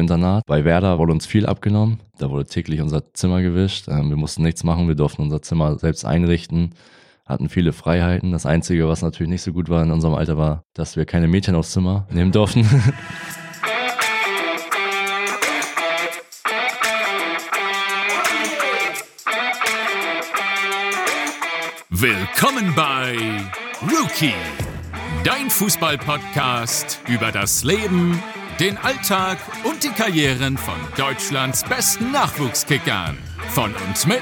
Internat. Bei Werder wurde uns viel abgenommen. Da wurde täglich unser Zimmer gewischt. Ähm, wir mussten nichts machen. Wir durften unser Zimmer selbst einrichten, hatten viele Freiheiten. Das Einzige, was natürlich nicht so gut war in unserem Alter, war, dass wir keine Mädchen aufs Zimmer nehmen durften. Willkommen bei Rookie, dein Fußball-Podcast über das Leben, den Alltag und die Karrieren von Deutschlands besten Nachwuchskickern. Von und mit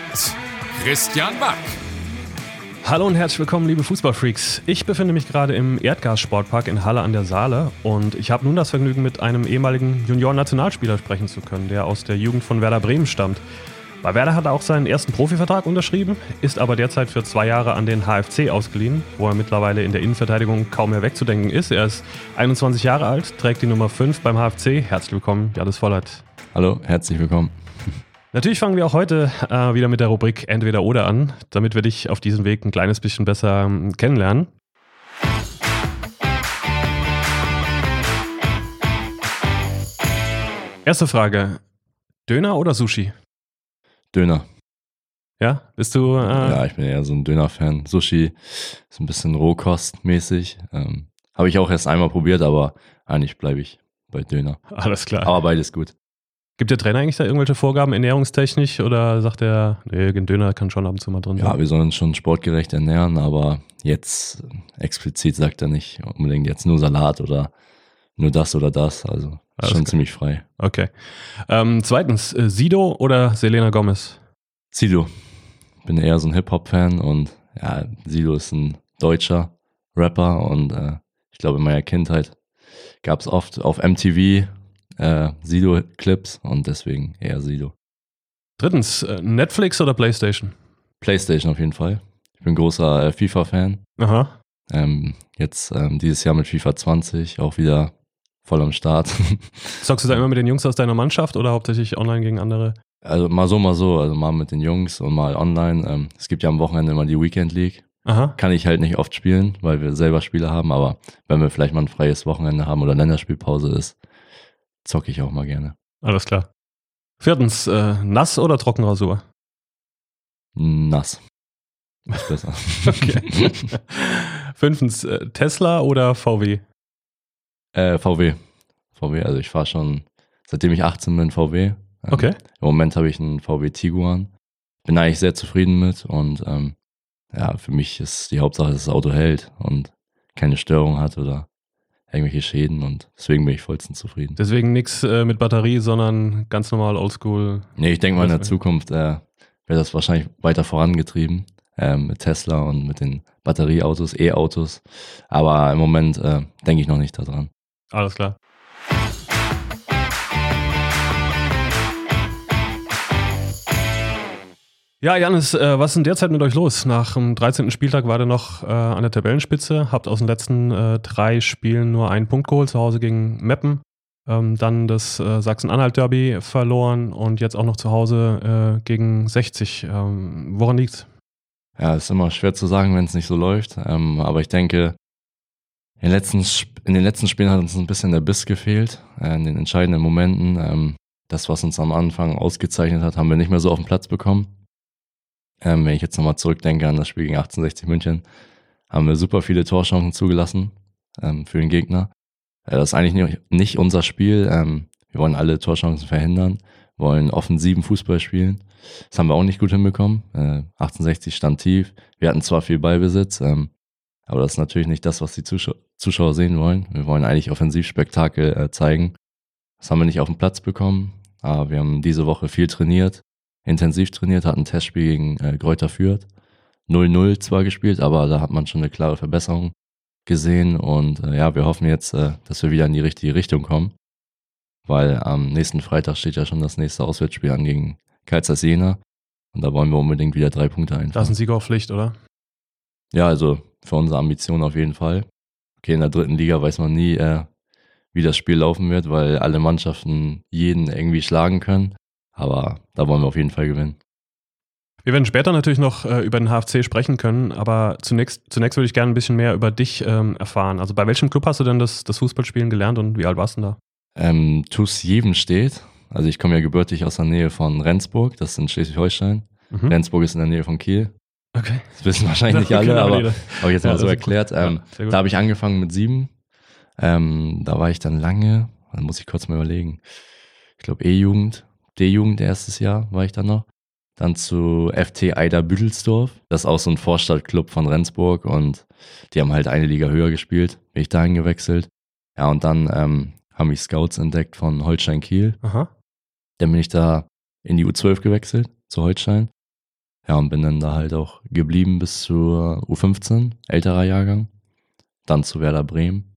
Christian Wack. Hallo und herzlich willkommen, liebe Fußballfreaks. Ich befinde mich gerade im Erdgas-Sportpark in Halle an der Saale und ich habe nun das Vergnügen, mit einem ehemaligen Junioren-Nationalspieler sprechen zu können, der aus der Jugend von Werder Bremen stammt. Bei Werder hat er auch seinen ersten Profivertrag unterschrieben, ist aber derzeit für zwei Jahre an den HFC ausgeliehen, wo er mittlerweile in der Innenverteidigung kaum mehr wegzudenken ist. Er ist 21 Jahre alt, trägt die Nummer 5 beim HFC. Herzlich willkommen, Janus Vollert. Hallo, herzlich willkommen. Natürlich fangen wir auch heute äh, wieder mit der Rubrik Entweder oder an, damit wir dich auf diesem Weg ein kleines bisschen besser ähm, kennenlernen. Erste Frage: Döner oder Sushi? Döner. Ja, bist du. Äh ja, ich bin eher so ein Döner-Fan. Sushi ist ein bisschen rohkostmäßig. Ähm, Habe ich auch erst einmal probiert, aber eigentlich bleibe ich bei Döner. Alles klar. Aber beides gut. Gibt der Trainer eigentlich da irgendwelche Vorgaben ernährungstechnisch oder sagt er, nee, ein Döner kann schon ab und zu mal drin sein? Ja, wir sollen uns schon sportgerecht ernähren, aber jetzt explizit sagt er nicht unbedingt jetzt nur Salat oder nur das oder das. Also Alles schon klar. ziemlich frei. Okay. Ähm, zweitens, äh, Sido oder Selena Gomez? Sido. Bin eher so ein Hip-Hop-Fan und ja, Sido ist ein deutscher Rapper und äh, ich glaube in meiner Kindheit gab es oft auf MTV äh, Sido-Clips und deswegen eher Sido. Drittens, äh, Netflix oder Playstation? Playstation auf jeden Fall. Ich bin großer äh, FIFA-Fan. Aha. Ähm, jetzt ähm, dieses Jahr mit FIFA 20 auch wieder voll am Start. Zockst du da immer mit den Jungs aus deiner Mannschaft oder hauptsächlich online gegen andere? also mal so, mal so. Also mal mit den Jungs und mal online. Ähm, es gibt ja am Wochenende immer die Weekend League. Aha. Kann ich halt nicht oft spielen, weil wir selber Spiele haben, aber wenn wir vielleicht mal ein freies Wochenende haben oder Länderspielpause ist, zocke ich auch mal gerne. Alles klar. Viertens, äh, nass oder Trockenrasur? Nass. Ist besser. Okay. Fünftens, äh, Tesla oder VW? Äh, VW. VW, also ich fahre schon, seitdem ich 18 bin, VW. Ähm, Okay. Im Moment habe ich einen VW Tiguan. Bin eigentlich sehr zufrieden mit und ähm, ja, für mich ist die Hauptsache, dass das Auto hält und keine Störung hat oder irgendwelche Schäden und deswegen bin ich vollstens zufrieden. Deswegen nichts äh, mit Batterie, sondern ganz normal oldschool. Nee, ich denke mal in der Zukunft äh, wird das wahrscheinlich weiter vorangetrieben ähm, mit Tesla und mit den Batterieautos, E-Autos. Aber im Moment äh, denke ich noch nicht daran. Alles klar. Ja, Janis, äh, was ist denn derzeit mit euch los? Nach dem 13. Spieltag war ihr noch äh, an der Tabellenspitze, habt aus den letzten äh, drei Spielen nur einen Punkt geholt, zu Hause gegen Meppen, ähm, dann das äh, Sachsen-Anhalt-Derby verloren und jetzt auch noch zu Hause äh, gegen 60. Ähm, woran liegt's? Ja, ist immer schwer zu sagen, wenn es nicht so läuft. Ähm, aber ich denke, in den, letzten, in den letzten Spielen hat uns ein bisschen der Biss gefehlt. Äh, in den entscheidenden Momenten. Ähm, das, was uns am Anfang ausgezeichnet hat, haben wir nicht mehr so auf den Platz bekommen. Ähm, wenn ich jetzt nochmal zurückdenke an das Spiel gegen 1860 München, haben wir super viele Torchancen zugelassen ähm, für den Gegner. Äh, das ist eigentlich nicht, unser Spiel. Ähm, wir wollen alle Torchancen verhindern, wollen offensiven Fußball spielen. Das haben wir auch nicht gut hinbekommen. Äh, 1860 stand tief. Wir hatten zwar viel Ballbesitz, ähm, aber das ist natürlich nicht das, was die Zuschau Zuschauer sehen wollen. Wir wollen eigentlich Offensivspektakel äh, zeigen. Das haben wir nicht auf den Platz bekommen, aber wir haben diese Woche viel trainiert, intensiv trainiert, hatten ein Testspiel gegen äh, Kräuter Fürth. 0-0 zwar gespielt, aber da hat man schon eine klare Verbesserung gesehen und äh, ja, wir hoffen jetzt, äh, dass wir wieder in die richtige Richtung kommen, weil am nächsten Freitag steht ja schon das nächste Auswärtsspiel an gegen Karlsruhe Jena und da wollen wir unbedingt wieder drei Punkte Da ist einfahren. ein Sieger auf Pflicht, oder? Ja, also für unsere Ambition auf jeden Fall. Okay, in der dritten Liga weiß man nie, äh, wie das Spiel laufen wird, weil alle Mannschaften jeden irgendwie schlagen können. Aber da wollen wir auf jeden Fall gewinnen. Wir werden später natürlich noch äh, über den HFC sprechen können, aber zunächst, zunächst würde ich gerne ein bisschen mehr über dich ähm, erfahren. Also bei welchem Club hast du denn das, das Fußballspielen gelernt und wie alt warst du denn da? Ähm, TuS steht. Also ich komme ja gebürtig aus der Nähe von Rendsburg, das ist in Schleswig-Holstein. Mhm. Rendsburg ist in der Nähe von Kiel. Okay. Das wissen wahrscheinlich nicht alle, Genau, aber habe ich jetzt Ja, mal so erklärt. Ja, Ähm, gut. da habe ich angefangen mit sieben. Ähm, da war ich dann lange, da muss ich kurz mal überlegen. Ich glaube E-Jugend, D-Jugend erstes Jahr war ich dann noch. Dann zu FT Eider Büdelsdorf. Das ist auch so ein Vorstadtclub von Rendsburg und die haben halt eine Liga höher gespielt. Bin ich dahin gewechselt. Ja, und dann ähm, haben mich Scouts entdeckt von Holstein Kiel. Aha. Dann bin ich da in die U12 gewechselt, zu Holstein. Ja, und bin dann da halt auch geblieben bis zur U15, älterer Jahrgang. Dann zu Werder Bremen.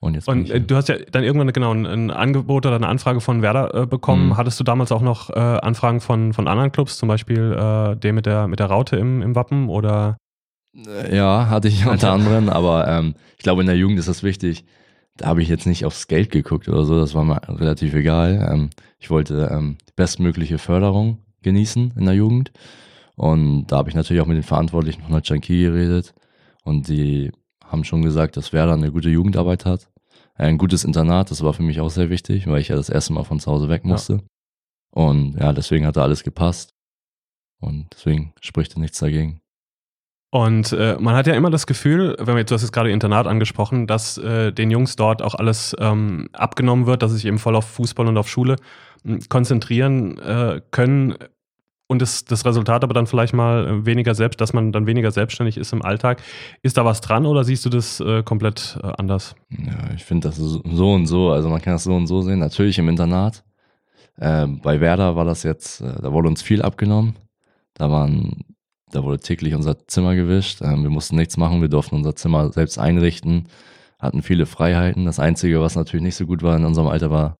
Und jetzt Und äh, du hast ja dann irgendwann genau ein, ein Angebot oder eine Anfrage von Werder äh, bekommen. Mhm. Hattest du damals auch noch äh, Anfragen von, von anderen Clubs, zum Beispiel äh, dem mit der, mit der Raute im, im Wappen oder? Äh, Ja, hatte ich unter anderem, aber ähm, ich glaube, in der Jugend ist das wichtig. Da habe ich jetzt nicht aufs Geld geguckt oder so, das war mir relativ egal. Ähm, ich wollte ähm, die bestmögliche Förderung genießen in der Jugend. Und da habe ich natürlich auch mit den Verantwortlichen von Holstein Kiel geredet. Und die haben schon gesagt, dass Werder eine gute Jugendarbeit hat. Ein gutes Internat, das war für mich auch sehr wichtig, weil ich ja das erste Mal von zu Hause weg Ja. musste. Und ja, deswegen hat da alles gepasst. Und deswegen spricht da nichts dagegen. Und äh, man hat ja immer das Gefühl, wenn man jetzt, du hast jetzt gerade Internat angesprochen, dass äh, den Jungs dort auch alles ähm, abgenommen wird, dass sie sich eben voll auf Fußball und auf Schule mh, konzentrieren äh, können und das, das Resultat aber dann vielleicht mal äh, weniger selbst, dass man dann weniger selbstständig ist im Alltag. Ist da was dran oder siehst du das äh, komplett äh, anders? Ja, ich finde das so und so. Also man kann das so und so sehen. Natürlich im Internat. Ähm, bei Werder war das jetzt, äh, da wurde uns viel abgenommen. Da waren, da wurde täglich unser Zimmer gewischt. Ähm, wir mussten nichts machen. Wir durften unser Zimmer selbst einrichten, hatten viele Freiheiten. Das Einzige, was natürlich nicht so gut war in unserem Alter, war,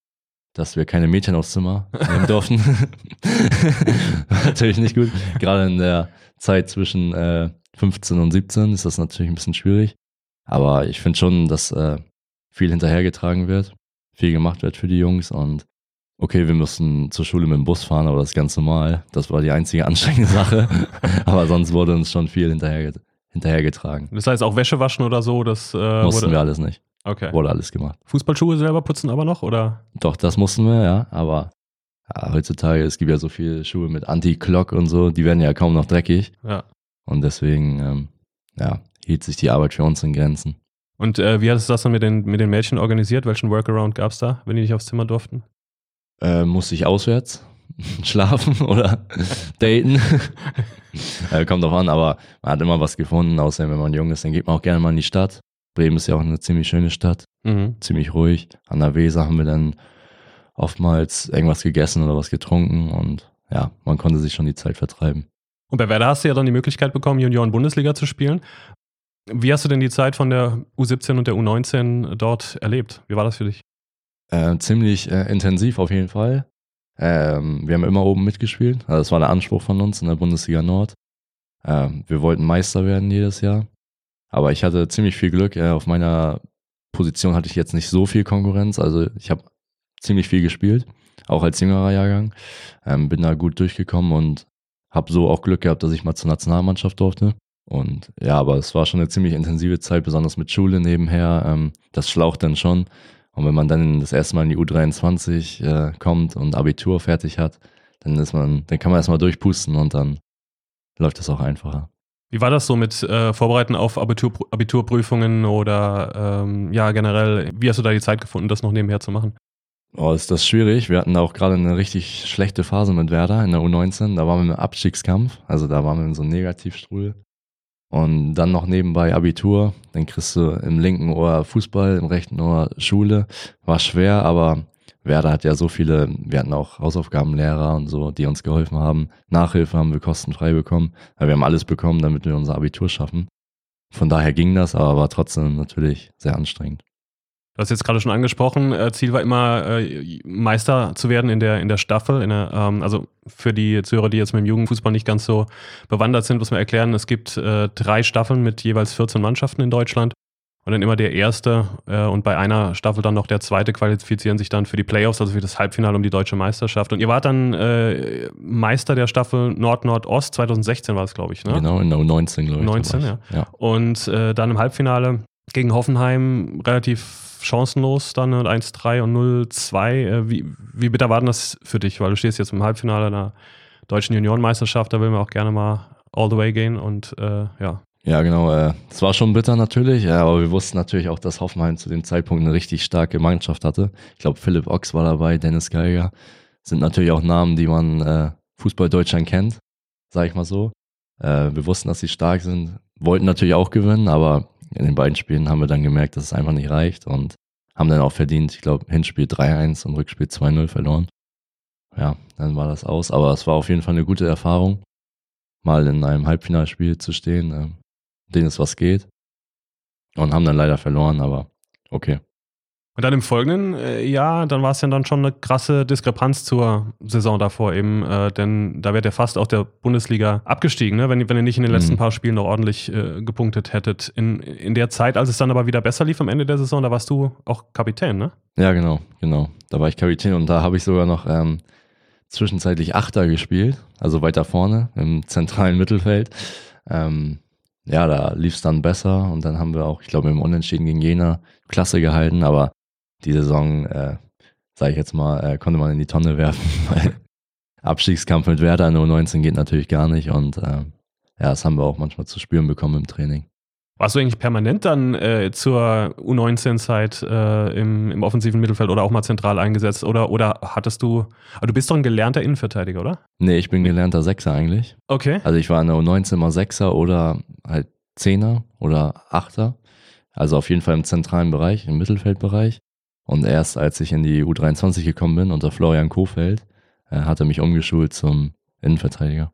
dass wir keine Mädchen aufs Zimmer nehmen durften. natürlich nicht gut. Gerade in der Zeit zwischen äh, 15 und 17 ist das natürlich ein bisschen schwierig. Aber ich finde schon, dass äh, viel hinterhergetragen wird, viel gemacht wird für die Jungs und okay, wir mussten zur Schule mit dem Bus fahren, aber das ist ganz normal. Das war die einzige anstrengende Sache. aber sonst wurde uns schon viel hinterher, hinterhergetragen. Das heißt auch Wäsche waschen oder so, das äh, Mussten wurde, wir alles nicht. Okay. Wurde alles gemacht. Fußballschuhe selber putzen aber noch oder? Doch, das mussten wir, ja, aber ja, heutzutage, es gibt ja so viele Schuhe mit Anti-Clock und so, die werden ja kaum noch dreckig. Ja. Und deswegen, ähm, ja, hielt sich die Arbeit für uns in Grenzen. Und äh, wie hattest du das dann mit den, mit den Mädchen organisiert? Welchen Workaround gab es da, wenn die nicht aufs Zimmer durften? Äh, musste ich auswärts schlafen oder daten. äh, kommt drauf an, aber man hat immer was gefunden, außerdem wenn man jung ist, dann geht man auch gerne mal in die Stadt. Bremen ist ja auch eine ziemlich schöne Stadt, Mhm. ziemlich ruhig. An der Weser haben wir dann oftmals irgendwas gegessen oder was getrunken und ja, man konnte sich schon die Zeit vertreiben. Und bei Werder hast du ja dann die Möglichkeit bekommen, Junioren-Bundesliga zu spielen. Wie hast du denn die Zeit von der U17 und der U19 dort erlebt? Wie war das für dich? Äh, ziemlich äh, intensiv auf jeden Fall. Ähm, wir haben immer oben mitgespielt. Also das war der Anspruch von uns in der Bundesliga Nord. Ähm, wir wollten Meister werden jedes Jahr. Aber ich hatte ziemlich viel Glück. Auf meiner Position hatte ich jetzt nicht so viel Konkurrenz. Also ich habe ziemlich viel gespielt, auch als jüngerer Jahrgang. Ähm, bin da gut durchgekommen und habe so auch Glück gehabt, dass ich mal zur Nationalmannschaft durfte. Und ja, aber es war schon eine ziemlich intensive Zeit, besonders mit Schule nebenher. Ähm, das schlaucht dann schon. Und wenn man dann das erste Mal in die U23 äh, kommt und Abitur fertig hat, dann ist man, dann kann man erstmal durchpusten und dann läuft es auch einfacher. Wie war das so mit äh, Vorbereiten auf Abitur, Abiturprüfungen oder ähm, ja generell? Wie hast du da die Zeit gefunden, das noch nebenher zu machen? Oh, ist das schwierig. Wir hatten da auch gerade eine richtig schlechte Phase mit Werder in der U19. Da waren wir im Abstiegskampf, also da waren wir in so einem Negativstrudel. Und dann noch nebenbei Abitur. Dann kriegst du im linken Ohr Fußball, im rechten Ohr Schule. War schwer, aber Werder hat ja so viele, wir hatten auch Hausaufgabenlehrer und so, die uns geholfen haben. Nachhilfe haben wir kostenfrei bekommen. Wir haben alles bekommen, damit wir unser Abitur schaffen. Von daher ging das, aber war trotzdem natürlich sehr anstrengend. Du hast jetzt gerade schon angesprochen, äh, Ziel war immer, äh, Meister zu werden in der, in der Staffel. In der, ähm, also für die Zuhörer, die jetzt mit dem Jugendfußball nicht ganz so bewandert sind, muss man erklären, es gibt äh, drei Staffeln mit jeweils 14 Mannschaften in Deutschland. Und dann immer der erste äh, und bei einer Staffel dann noch der zweite qualifizieren sich dann für die Playoffs, also für das Halbfinale um die deutsche Meisterschaft. Und ihr wart dann äh, Meister der Staffel Nord-Nord-Ost, 2016 war es, glaube ich, ne? Genau, der U19, glaube ich. da 19, war ich. ja. Und äh, dann im Halbfinale gegen Hoffenheim relativ chancenlos dann mit 1-3 und 0-2. Äh, wie, wie bitter war denn das für dich? Weil du stehst jetzt im Halbfinale der deutschen Juniorenmeisterschaft, da will man auch gerne mal all the way gehen und äh, ja. Ja, genau. Es äh, war schon bitter natürlich, ja, aber wir wussten natürlich auch, dass Hoffenheim zu dem Zeitpunkt eine richtig starke Mannschaft hatte. Ich glaube, Philipp Ochs war dabei, Dennis Geiger. Sind natürlich auch Namen, die man äh, Fußball Deutschland kennt, sage ich mal so. Äh, wir wussten, dass sie stark sind, wollten natürlich auch gewinnen, aber in den beiden Spielen haben wir dann gemerkt, dass es einfach nicht reicht und haben dann auch verdient, ich glaube, Hinspiel 3-1 und Rückspiel 2-0 verloren. Ja, dann war das aus, aber es war auf jeden Fall eine gute Erfahrung, mal in einem Halbfinalspiel zu stehen, äh, denen es was geht. Und haben dann leider verloren, aber okay. Und dann im folgenden äh, Jahr, dann war es ja dann schon eine krasse Diskrepanz zur Saison davor eben, äh, denn da wäre ja fast auch der Bundesliga abgestiegen, ne? wenn, wenn ihr nicht in den letzten mhm. paar Spielen noch ordentlich äh, gepunktet hättet. In, in der Zeit, als es dann aber wieder besser lief am Ende der Saison, da warst du auch Kapitän, ne? Ja, genau, genau. Da war ich Kapitän und da habe ich sogar noch ähm, zwischenzeitlich Achter gespielt, also weiter vorne im zentralen Mittelfeld. Ähm, ja, da lief es dann besser und dann haben wir auch, ich glaube, im Unentschieden gegen Jena Klasse gehalten, aber die Saison, äh, sage ich jetzt mal, äh, konnte man in die Tonne werfen, weil Abstiegskampf mit Werder in U19 geht natürlich gar nicht und äh, ja, das haben wir auch manchmal zu spüren bekommen im Training. Warst du eigentlich permanent dann äh, zur U19-Zeit äh, im, im, offensiven Mittelfeld oder auch mal zentral eingesetzt? Oder, oder hattest du, also du bist doch ein gelernter Innenverteidiger, oder? Nee, ich bin gelernter Sechser eigentlich. Okay. Also ich war in der U19 mal Sechser oder halt Zehner oder Achter. Also auf jeden Fall im zentralen Bereich, im Mittelfeldbereich. Und erst als ich in die U23 gekommen bin, unter Florian Kofeld, äh, hat er mich umgeschult zum Innenverteidiger.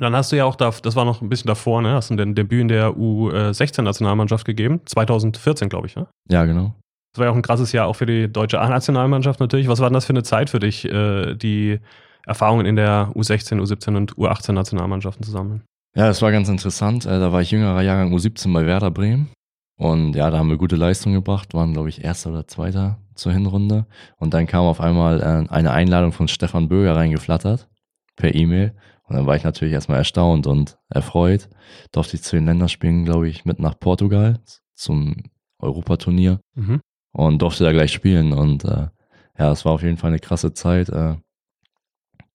Dann hast du ja auch, da, das war noch ein bisschen davor, ne? Hast du den Debüt in der U16-Nationalmannschaft gegeben? 2014, glaube ich, ne? Ja, genau. Das war ja auch ein krasses Jahr auch für die deutsche A-Nationalmannschaft natürlich. Was war denn das für eine Zeit für dich, äh, die Erfahrungen in der U16, U17 und U18-Nationalmannschaften zu sammeln? Ja, das war ganz interessant. Äh, da war ich jüngerer Jahrgang U17 bei Werder Bremen. Und ja, da haben wir gute Leistung gebracht, waren, glaube ich, erster oder zweiter zur Hinrunde. Und dann kam auf einmal äh, eine Einladung von Stefan Böger reingeflattert per E-Mail. Und dann war ich natürlich erstmal erstaunt und erfreut. Durfte ich zu den Länderspielen, glaube ich, mit nach Portugal zum Europaturnier mhm. und durfte da gleich spielen. Und äh, ja, es war auf jeden Fall eine krasse Zeit. Äh,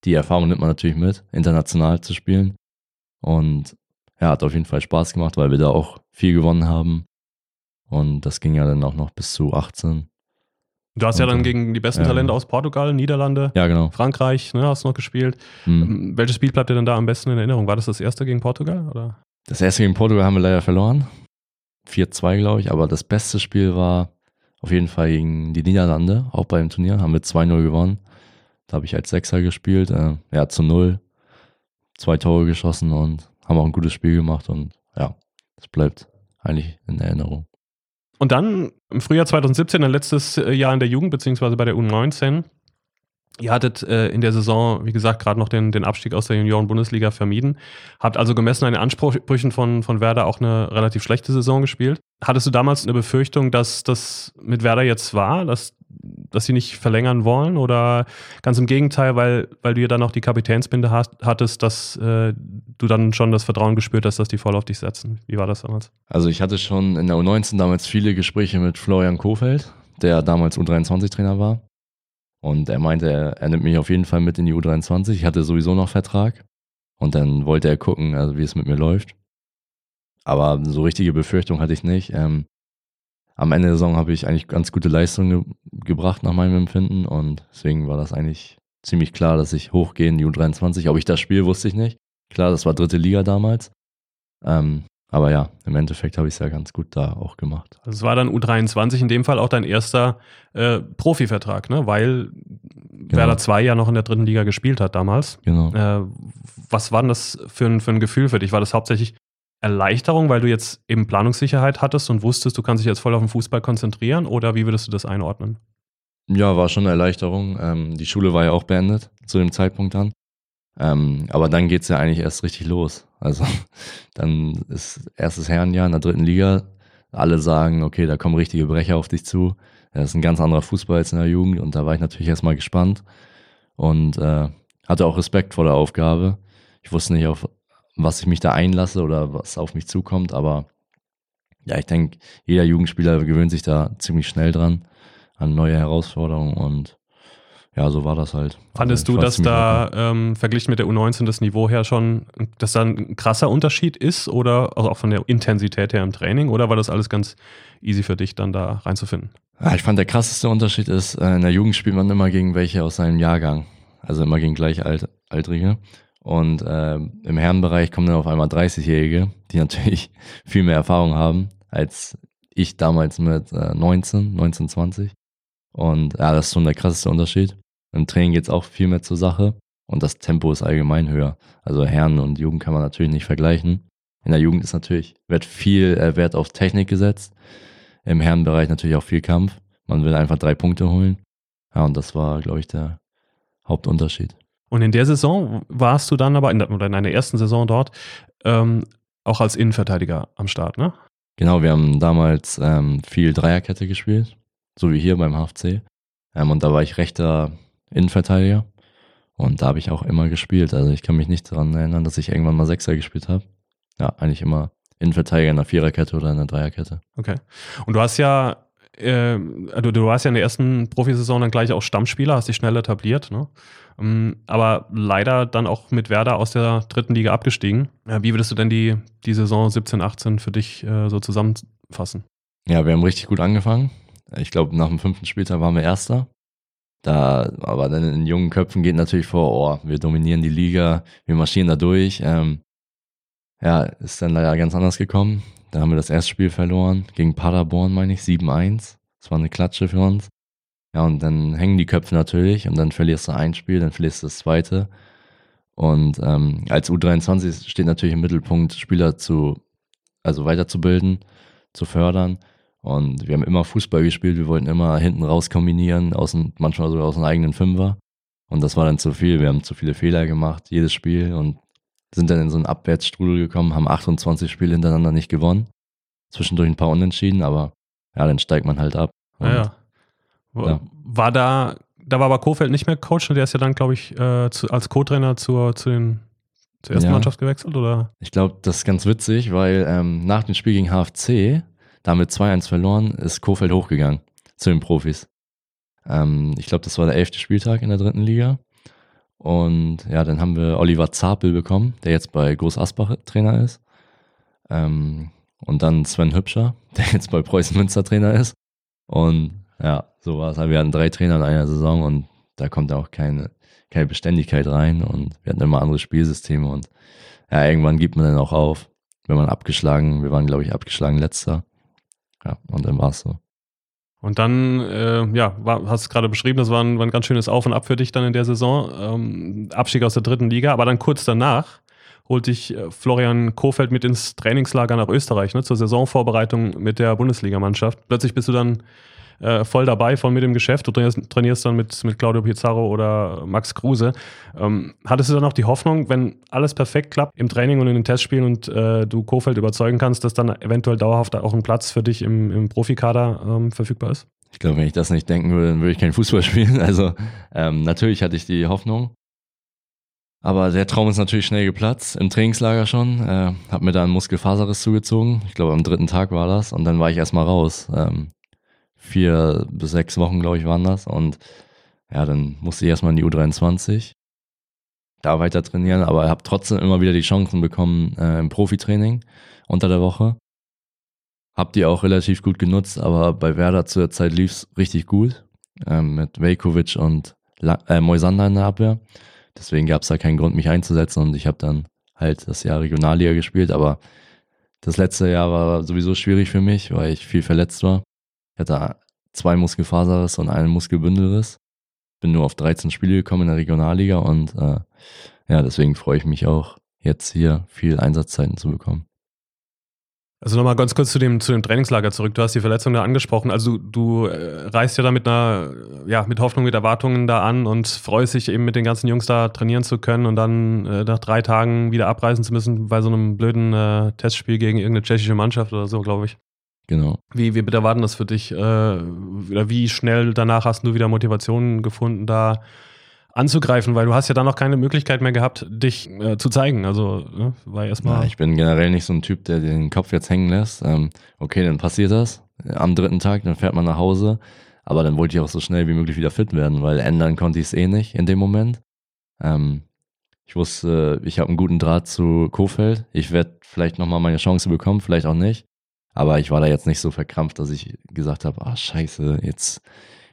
die Erfahrung nimmt man natürlich mit, international zu spielen. Und ja, hat auf jeden Fall Spaß gemacht, weil wir da auch viel gewonnen haben. Und das ging ja dann auch noch bis zu 18. Du hast und, ja dann gegen die besten ja. Talente aus Portugal, Niederlande, ja, genau. Frankreich, ne, hast du noch gespielt. Mhm. Welches Spiel bleibt dir denn da am besten in Erinnerung? War das das erste gegen Portugal? Oder? Das erste gegen Portugal haben wir leider verloren. 4-2, glaube ich. Aber das beste Spiel war auf jeden Fall gegen die Niederlande, auch beim Turnier. Haben wir 2-0 gewonnen. Da habe ich als Sechser gespielt. Äh, ja, zu Null. Zwei Tore geschossen und haben auch ein gutes Spiel gemacht. Und ja, das bleibt eigentlich in Erinnerung. Und dann im Frühjahr 2017, ein letztes äh, Jahr in der Jugend, beziehungsweise bei der U19. Ihr hattet äh, in der Saison, wie gesagt, gerade noch den, den Abstieg aus der Junioren-Bundesliga vermieden. Habt also gemessen an den Ansprüchen von, von Werder auch eine relativ schlechte Saison gespielt. Hattest du damals eine Befürchtung, dass das mit Werder jetzt war, dass dass sie nicht verlängern wollen oder ganz im Gegenteil, weil, weil du ja dann auch die Kapitänsbinde hast, hattest, dass äh, du dann schon das Vertrauen gespürt hast, dass die voll auf dich setzen. Wie war das damals? Also ich hatte schon in der U19 damals viele Gespräche mit Florian Kofeld, der damals U23-Trainer war. Und er meinte, er, er nimmt mich auf jeden Fall mit in die U23. Ich hatte sowieso noch Vertrag. Und dann wollte er gucken, also wie es mit mir läuft. Aber so richtige Befürchtung hatte ich nicht. Ähm, am Ende der Saison habe ich eigentlich ganz gute Leistungen ge gebracht nach meinem Empfinden und deswegen war das eigentlich ziemlich klar, dass ich hochgehe in die U23. Ob ich das spiele, wusste ich nicht. Klar, das war dritte Liga damals. Ähm, aber ja, im Endeffekt habe ich es ja ganz gut da auch gemacht. Also es war dann U23 in dem Fall auch dein erster äh, Profivertrag, ne? weil genau. Werder 2 ja noch in der dritten Liga gespielt hat damals. Genau. Äh, was war denn das für ein, für ein Gefühl für dich? War das hauptsächlich Erleichterung, weil du jetzt eben Planungssicherheit hattest und wusstest, du kannst dich jetzt voll auf den Fußball konzentrieren oder wie würdest du das einordnen? Ja, war schon eine Erleichterung. Ähm, die Schule war ja auch beendet zu dem Zeitpunkt dann. Ähm, aber dann geht es ja eigentlich erst richtig los. Also dann ist erstes Herrenjahr in der dritten Liga. Alle sagen, okay, da kommen richtige Brecher auf dich zu. Das ist ein ganz anderer Fußball als in der Jugend und da war ich natürlich erstmal gespannt und äh, hatte auch Respekt vor der Aufgabe. Ich wusste nicht, auf was ich mich da einlasse oder was auf mich zukommt. Aber ja, ich denke, jeder Jugendspieler gewöhnt sich da ziemlich schnell dran an neue Herausforderungen und ja, so war das halt. Fandest also, du, dass da ähm, verglichen mit der U19 das Niveau her schon, dass da ein krasser Unterschied ist oder also auch von der Intensität her im Training oder war das alles ganz easy für dich dann da reinzufinden? Ja, ich fand der krasseste Unterschied ist, äh, in der Jugend spielt man immer gegen welche aus seinem Jahrgang, also immer gegen Gleichaltrige. Und äh, im Herrenbereich kommen dann auf einmal 30-Jährige, die natürlich viel mehr Erfahrung haben als ich damals mit äh, 19, 19, 20. Und ja, das ist schon der krasseste Unterschied. Im Training geht es auch viel mehr zur Sache und das Tempo ist allgemein höher. Also Herren und Jugend kann man natürlich nicht vergleichen. In der Jugend ist natürlich, wird viel äh, Wert auf Technik gesetzt. Im Herrenbereich natürlich auch viel Kampf. Man will einfach drei Punkte holen. Ja, und das war, glaube ich, der Hauptunterschied. Und in der Saison warst du dann aber, in der, oder in deiner ersten Saison dort, ähm, auch als Innenverteidiger am Start, ne? Genau, wir haben damals ähm, viel Dreierkette gespielt, so wie hier beim HFC. Ähm, und da war ich rechter Innenverteidiger. Und da habe ich auch immer gespielt. Also ich kann mich nicht daran erinnern, dass ich irgendwann mal Sechser gespielt habe. Ja, eigentlich immer Innenverteidiger in einer Viererkette oder in einer Dreierkette. Okay. Und du hast ja, äh, du, du warst ja in der ersten Profisaison dann gleich auch Stammspieler, hast dich schnell etabliert, ne? Ähm, aber leider dann auch mit Werder aus der dritten Liga abgestiegen. Wie würdest du denn die, die Saison 17, 18 für dich äh, so zusammenfassen? Ja, wir haben richtig gut angefangen. Ich glaube, nach dem fünften Spieltag waren wir Erster. Da, aber dann in jungen Köpfen geht natürlich vor, oh, wir dominieren die Liga, wir marschieren da durch. Ähm, ja, ist dann leider ganz anders gekommen. Da haben wir das erste Spiel verloren, gegen Paderborn, meine ich, 7-1. Das war eine Klatsche für uns. Ja, und dann hängen die Köpfe natürlich und dann verlierst du ein Spiel, dann verlierst du das zweite. Und ähm, als U23 steht natürlich im Mittelpunkt, Spieler zu, also weiterzubilden, zu fördern. Und wir haben immer Fußball gespielt, wir wollten immer hinten raus kombinieren, aus, manchmal sogar aus einem eigenen Fünfer. Und das war dann zu viel. Wir haben zu viele Fehler gemacht, jedes Spiel und sind dann in so einen Abwärtsstrudel gekommen, haben 28 Spiele hintereinander nicht gewonnen. Zwischendurch ein paar Unentschieden, aber ja, dann steigt man halt ab. Und, ja, ja. War da, da war aber Kofeld nicht mehr Coach und der ist ja dann, glaube ich, äh, zu, als Co-Trainer zur, zu den, zur ersten ja. Mannschaft gewechselt, oder? Ich glaube, das ist ganz witzig, weil ähm, nach dem Spiel gegen HFC damit 2-1 verloren, ist Kofeld hochgegangen zu den Profis. Ähm, ich glaube, das war der elfte Spieltag in der dritten Liga. Und ja, dann haben wir Oliver Zapel bekommen, der jetzt bei Groß Asbach Trainer ist. Ähm, und dann Sven Hübscher, der jetzt bei Preußen Münster Trainer ist. Und ja, so war es. Wir hatten drei Trainer in einer Saison und da kommt auch keine, keine Beständigkeit rein und wir hatten immer andere Spielsysteme und ja, irgendwann gibt man dann auch auf, wenn man abgeschlagen, wir waren glaube ich abgeschlagen letzter ja, und dann war es so. Und dann, äh, ja, war, hast du gerade beschrieben, das war ein, war ein, ganz schönes Auf und Ab für dich dann in der Saison. Ähm, Abstieg aus der dritten Liga, aber dann kurz danach holt dich äh, Florian Kofeld mit ins Trainingslager nach Österreich, ne, zur Saisonvorbereitung mit der Bundesligamannschaft. Plötzlich bist du dann äh, voll dabei, voll mit dem Geschäft. Du trainierst, trainierst dann mit, mit Claudio Pizarro oder Max Kruse. Ähm, hattest du dann auch die Hoffnung, wenn alles perfekt klappt im Training und in den Testspielen und äh, du Kofeld überzeugen kannst, dass dann eventuell dauerhaft auch ein Platz für dich im, im Profikader ähm, verfügbar ist? Ich glaube, wenn ich das nicht denken würde, dann würde ich kein Fußball spielen. Also ähm, natürlich hatte ich die Hoffnung. Aber der Traum ist natürlich schnell geplatzt, im Trainingslager schon. Äh, hab mir da einen Muskelfaserriss zugezogen. Ich glaube, am dritten Tag war das. Und dann war ich erstmal raus. Ähm, vier bis sechs Wochen, glaube ich, waren das. Und ja, dann musste ich erstmal in die U23 da weiter trainieren, aber habe trotzdem immer wieder die Chancen bekommen äh, im Profitraining unter der Woche. Hab die auch relativ gut genutzt, aber bei Werder zu der Zeit lief es richtig gut ähm, mit Vejkovic und La äh, Moisander in der Abwehr. Deswegen gab es da keinen Grund, mich einzusetzen und ich habe dann halt das Jahr Regionalliga gespielt, aber das letzte Jahr war sowieso schwierig für mich, weil ich viel verletzt war. Ich hatte zwei Muskelfaserriss und einen Muskelbündelriss. Bin nur auf 13 Spiele gekommen in der Regionalliga und äh, ja, deswegen freue ich mich auch, jetzt hier viel Einsatzzeiten zu bekommen. Also nochmal ganz kurz zu dem, zu dem Trainingslager zurück. Du hast die Verletzung da angesprochen. Also du äh, reist ja da mit einer, ja, mit Hoffnung, mit Erwartungen da an und freust dich eben mit den ganzen Jungs da trainieren zu können und dann äh, nach drei Tagen wieder abreisen zu müssen bei so einem blöden äh, Testspiel gegen irgendeine tschechische Mannschaft oder so, glaube ich. Genau. Wie, wie bitte war denn das für dich? Äh, wie schnell danach hast du wieder Motivation gefunden, da anzugreifen, weil du hast ja dann noch keine Möglichkeit mehr gehabt, dich äh, zu zeigen. Also ne, war erstmal. Ja, ich bin generell nicht so ein Typ, der den Kopf jetzt hängen lässt. Ähm, okay, dann passiert das. Am dritten Tag, dann fährt man nach Hause. Aber dann wollte ich auch so schnell wie möglich wieder fit werden, weil ändern konnte ich es eh nicht in dem Moment. Ähm, ich wusste, ich habe einen guten Draht zu Kofeld. Ich werde vielleicht nochmal meine Chance bekommen, vielleicht auch nicht. Aber ich war da jetzt nicht so verkrampft, dass ich gesagt habe, ah scheiße, jetzt,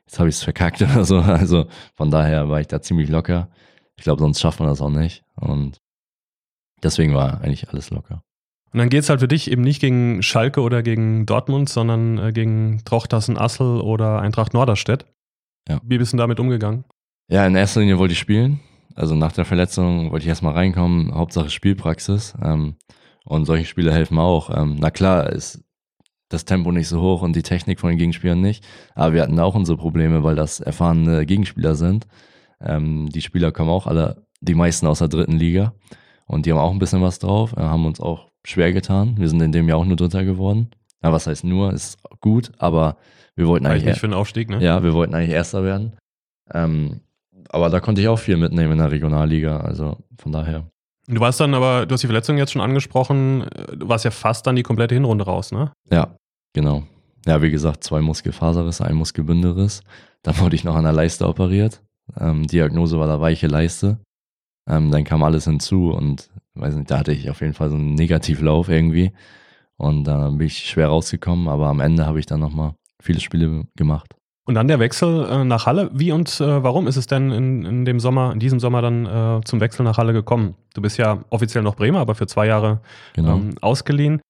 jetzt habe ich es verkackt oder so. Also von daher war ich da ziemlich locker. Ich glaube, sonst schafft man das auch nicht. Und deswegen war eigentlich alles locker. Und dann geht es halt für dich eben nicht gegen Schalke oder gegen Dortmund, sondern äh, gegen Trochtassen Assel oder Eintracht Norderstedt. Ja. Wie bist du damit umgegangen? Ja, in erster Linie wollte ich spielen. Also nach der Verletzung wollte ich erstmal reinkommen, Hauptsache Spielpraxis. Ähm, und solche Spiele helfen auch. Ähm, na klar, ist das Tempo nicht so hoch und die Technik von den Gegenspielern nicht. Aber wir hatten auch unsere Probleme, weil das erfahrene Gegenspieler sind. Ähm, die Spieler kommen auch alle, die meisten aus der dritten Liga. Und die haben auch ein bisschen was drauf, haben uns auch schwer getan. Wir sind in dem Jahr auch nur Dritter geworden. Ja, was heißt nur, ist gut, aber wir wollten eigentlich. Nicht für den Aufstieg, ne? Ja, wir wollten eigentlich Erster werden. Ähm, aber da konnte ich auch viel mitnehmen in der Regionalliga, also von daher. Du warst dann aber, du hast die Verletzung jetzt schon angesprochen, du warst ja fast dann die komplette Hinrunde raus, ne? Ja, genau. Ja, wie gesagt, zwei Muskelfaserrisse, ein Muskelbündelriss. Dann wurde ich noch an der Leiste operiert. Ähm, Diagnose war da weiche Leiste. Ähm, dann kam alles hinzu und weiß nicht, da hatte ich auf jeden Fall so einen Negativlauf irgendwie. Und da bin ich schwer rausgekommen, aber am Ende habe ich dann nochmal viele Spiele gemacht. Und dann der Wechsel äh, nach Halle. Wie und äh, warum ist es denn in, in dem Sommer, in diesem Sommer dann äh, zum Wechsel nach Halle gekommen? Du bist ja offiziell noch Bremer, aber für zwei Jahre genau. ähm, ausgeliehen.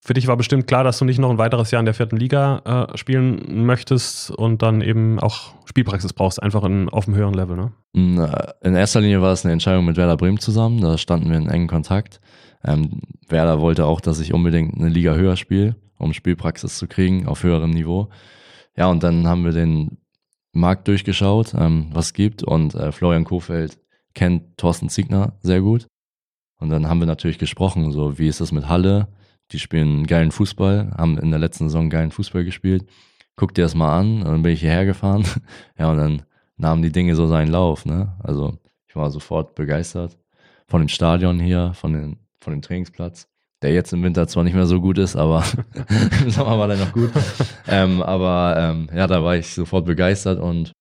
Für dich war bestimmt klar, dass du nicht noch ein weiteres Jahr in der vierten Liga äh, spielen möchtest und dann eben auch Spielpraxis brauchst, einfach in, auf einem höheren Level, ne? In erster Linie war es eine Entscheidung mit Werder Bremen zusammen, da standen wir in engen Kontakt. Ähm, Werder wollte auch, dass ich unbedingt eine Liga höher spiele, um Spielpraxis zu kriegen auf höherem Niveau. Ja, und dann haben wir den Markt durchgeschaut, ähm, was es gibt und äh, Florian Kofeld kennt Thorsten Ziegner sehr gut. Und dann haben wir natürlich gesprochen, so wie ist das mit Halle, die spielen geilen Fußball, haben in der letzten Saison geilen Fußball gespielt. Guck dir das mal an. Und dann bin ich hierher gefahren. ja, und dann nahmen die Dinge so seinen Lauf. Ne? Also ich war sofort begeistert von dem Stadion hier, von, den, von dem Trainingsplatz. Der jetzt im Winter zwar nicht mehr so gut ist, aber im Sommer war der noch gut. ähm, aber ähm, ja, da war ich sofort begeistert und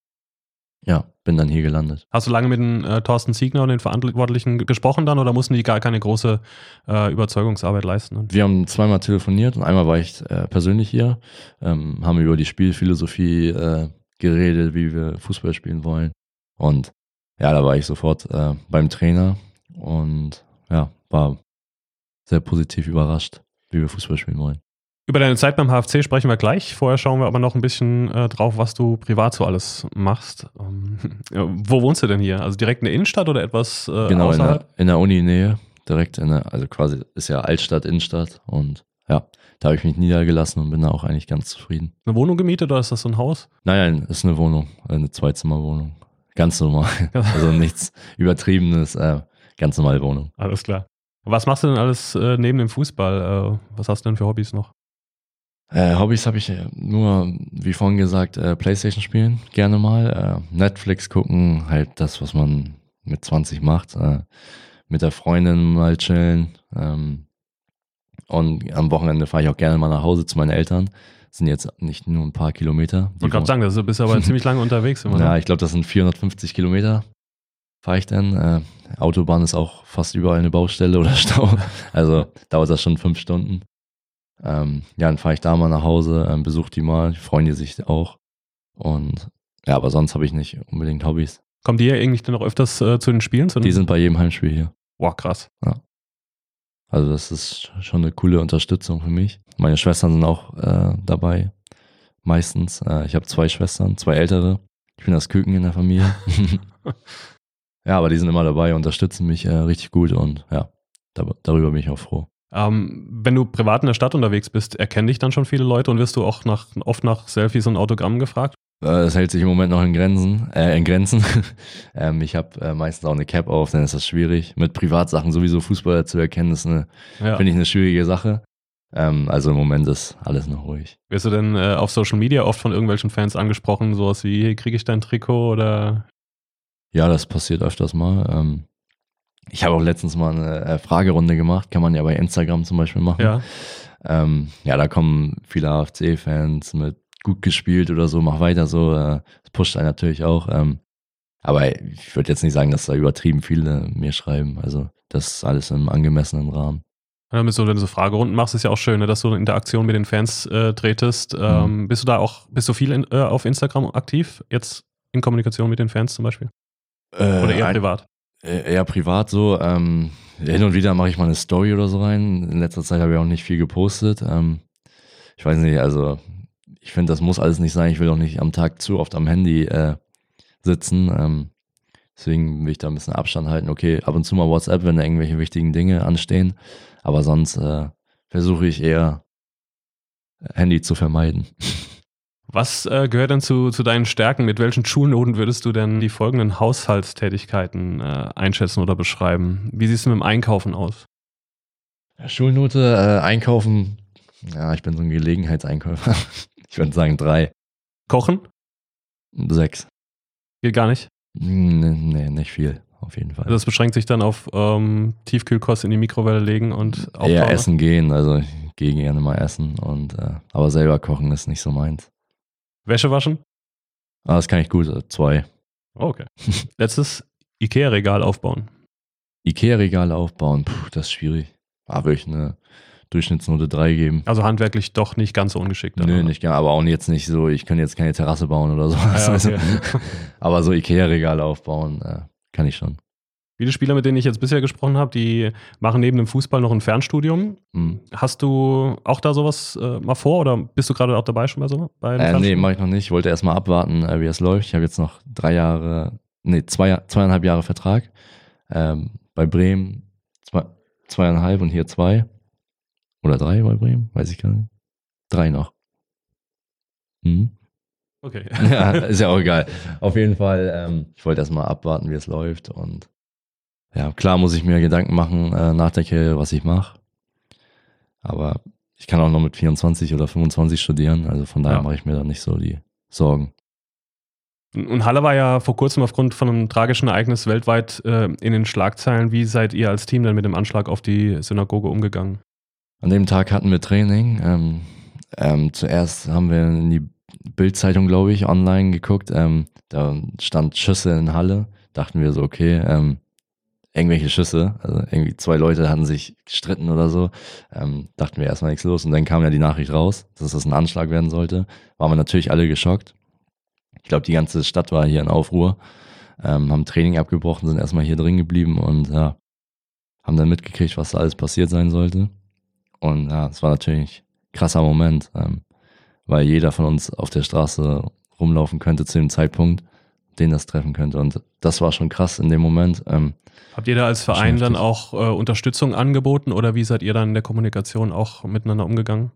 ja, bin dann hier gelandet. Hast du lange mit dem äh, Thorsten Siegner und den Verantwortlichen gesprochen dann oder mussten die gar keine große äh, Überzeugungsarbeit leisten? Wir haben zweimal telefoniert und einmal war ich äh, persönlich hier, ähm, haben über die Spielphilosophie äh, geredet, wie wir Fußball spielen wollen. Und ja, da war ich sofort äh, beim Trainer und ja, war sehr positiv überrascht, wie wir Fußball spielen wollen. Über deine Zeit beim HFC sprechen wir gleich. Vorher schauen wir aber noch ein bisschen äh, drauf, was du privat so alles machst. Ähm, wo wohnst du denn hier? Also direkt in der Innenstadt oder etwas äh, Genau, in der, in der Uni-Nähe. Direkt in der, also quasi ist ja Altstadt, Innenstadt. Und ja, da habe ich mich niedergelassen und bin da auch eigentlich ganz zufrieden. Eine Wohnung gemietet oder ist das so ein Haus? Nein, nein, ist eine Wohnung, eine Zweizimmerwohnung. Ganz normal. also nichts Übertriebenes, äh, ganz normale Wohnung. Alles klar. Was machst du denn alles äh, neben dem Fußball? Äh, was hast du denn für Hobbys noch? Äh, Hobbys habe ich nur, wie vorhin gesagt, äh, Playstation spielen, gerne mal. Äh, Netflix gucken, halt das, was man mit 20 macht. Äh, mit der Freundin mal chillen. Ähm, und am Wochenende fahre ich auch gerne mal nach Hause zu meinen Eltern. Das sind jetzt nicht nur ein paar Kilometer. Ich wollte gerade sagen, du bist aber ziemlich lange unterwegs. Immer, ja, ne? ich glaube, das sind 450 Kilometer fahre ich dann. Äh, Autobahn ist auch fast überall eine Baustelle oder Stau. Also dauert das schon fünf Stunden. Ähm, ja, dann fahre ich da mal nach Hause, ähm, besuche die mal, freuen die sich auch. Und ja, aber sonst habe ich nicht unbedingt Hobbys. Kommen die ja eigentlich dann noch öfters äh, zu den Spielen? Zu die sind bei jedem Heimspiel hier. Boah, krass. Ja. Also das ist schon eine coole Unterstützung für mich. Meine Schwestern sind auch äh, dabei, meistens. Äh, ich habe zwei Schwestern, zwei ältere. Ich bin das Küken in der Familie. ja, aber die sind immer dabei, unterstützen mich äh, richtig gut und ja, da, darüber bin ich auch froh. Ähm, wenn du privat in der Stadt unterwegs bist, erkennen dich dann schon viele Leute und wirst du auch nach, oft nach Selfies und Autogrammen gefragt? Das hält sich im Moment noch in Grenzen. Äh, in Grenzen. ähm, ich habe äh, meistens auch eine Cap auf, dann ist das schwierig. Mit Privatsachen sowieso Fußballer zu erkennen, ist eine, ja. finde ich, eine schwierige Sache. Ähm, also im Moment ist alles noch ruhig. Wirst du denn äh, auf Social Media oft von irgendwelchen Fans angesprochen, sowas wie, hier kriege ich dein Trikot oder Ja, das passiert öfters mal. Ähm, ich habe auch letztens mal eine äh, Fragerunde gemacht, kann man ja bei Instagram zum Beispiel machen. Ja. Ähm, ja, da kommen viele AFC-Fans mit gut gespielt oder so, mach weiter so. Äh, das pusht einen natürlich auch. Ähm, aber ich würde jetzt nicht sagen, dass da übertrieben viele mir schreiben. Also das ist alles im angemessenen Rahmen. Wenn du so, wenn du so Fragerunden machst, ist ja auch schön, ne, dass du in Interaktion mit den Fans äh, tretest. Ähm, Mhm. Bist du da auch, bist du viel in, äh, auf Instagram aktiv? Jetzt in Kommunikation mit den Fans zum Beispiel? Oder eher privat? Äh, Eher privat so. Ähm, hin und wieder mache ich mal eine Story oder so rein. In letzter Zeit habe ich auch nicht viel gepostet. Ähm, ich weiß nicht, also ich finde, das muss alles nicht sein. Ich will auch nicht am Tag zu oft am Handy äh, sitzen. Ähm, deswegen will ich da ein bisschen Abstand halten. Okay, ab und zu mal WhatsApp, wenn da irgendwelche wichtigen Dinge anstehen. Aber sonst äh, versuche ich eher Handy zu vermeiden. Was äh, gehört denn zu, zu deinen Stärken? Mit welchen Schulnoten würdest du denn die folgenden Haushaltstätigkeiten äh, einschätzen oder beschreiben? Wie siehst du mit dem Einkaufen aus? Ja, Schulnote, äh, einkaufen. Ja, ich bin so ein Gelegenheitseinkäufer. Ich würde sagen drei, Kochen? sechs. Geht gar nicht. Nee, nee, nicht viel, auf jeden Fall. Also das beschränkt sich dann auf ähm, Tiefkühlkost in die Mikrowelle legen und auftauen, Eher essen gehen, also ich gehe gerne mal essen und äh, aber selber kochen ist nicht so meins. Wäsche waschen? Aber das kann ich gut, äh, zwei. Oh, okay. Letztes Ikea-Regal aufbauen. Ikea-Regale aufbauen, puh, das ist schwierig. Da würde ich eine Durchschnittsnote 3 geben. Also handwerklich doch nicht ganz so ungeschickt. Nö, oder? nicht gerne, aber auch jetzt nicht so, ich könnte jetzt keine Terrasse bauen oder so. Ah, ja, okay. aber so Ikea-Regale aufbauen, äh, kann ich schon. Viele Spieler, mit denen ich jetzt bisher gesprochen habe, die machen neben dem Fußball noch ein Fernstudium. Hm. Hast du auch da sowas äh, mal vor oder bist du gerade auch dabei schon bei so bei Äh, nee, mache ich noch nicht. Ich wollte erstmal abwarten, äh, wie es läuft. Ich habe jetzt noch drei Jahre, nee, zwei, zweieinhalb Jahre Vertrag. Ähm, bei Bremen zwei, zweieinhalb und hier zwei. Oder drei bei Bremen, weiß ich gar nicht. Drei noch. Hm? Okay. Ja, ist ja auch egal. Auf jeden Fall, ähm, ich wollte erstmal abwarten, wie es läuft. Und ja, klar muss ich mir Gedanken machen äh, nach der Karriere, was ich mache. Aber ich kann auch noch mit 24 oder 25 studieren. Also von daher Ja. mache ich mir da nicht so die Sorgen. Und Halle war ja vor kurzem aufgrund von einem tragischen Ereignis weltweit äh, in den Schlagzeilen. Wie seid ihr als Team denn mit dem Anschlag auf die Synagoge umgegangen? An dem Tag hatten wir Training. Ähm, ähm, zuerst haben wir in die Bildzeitung, glaube ich, online geguckt. Ähm, da stand Schüsse in Halle. Dachten wir so, okay, ähm, irgendwelche Schüsse. Also irgendwie zwei Leute hatten sich gestritten oder so. Ähm, dachten wir erstmal nichts los. Und dann kam ja die Nachricht raus, dass das ein Anschlag werden sollte. Waren wir natürlich alle geschockt. Ich glaube, die ganze Stadt war hier in Aufruhr. Ähm, haben Training abgebrochen, sind erstmal hier drin geblieben und ja, haben dann mitgekriegt, was da alles passiert sein sollte. Und ja, es war natürlich ein krasser Moment, ähm, weil jeder von uns auf der Straße rumlaufen könnte zu dem Zeitpunkt, den das treffen könnte. Und das war schon krass in dem Moment. Ähm, Habt ihr da als Verein dann auch äh, Unterstützung angeboten oder wie seid ihr dann in der Kommunikation auch miteinander umgegangen?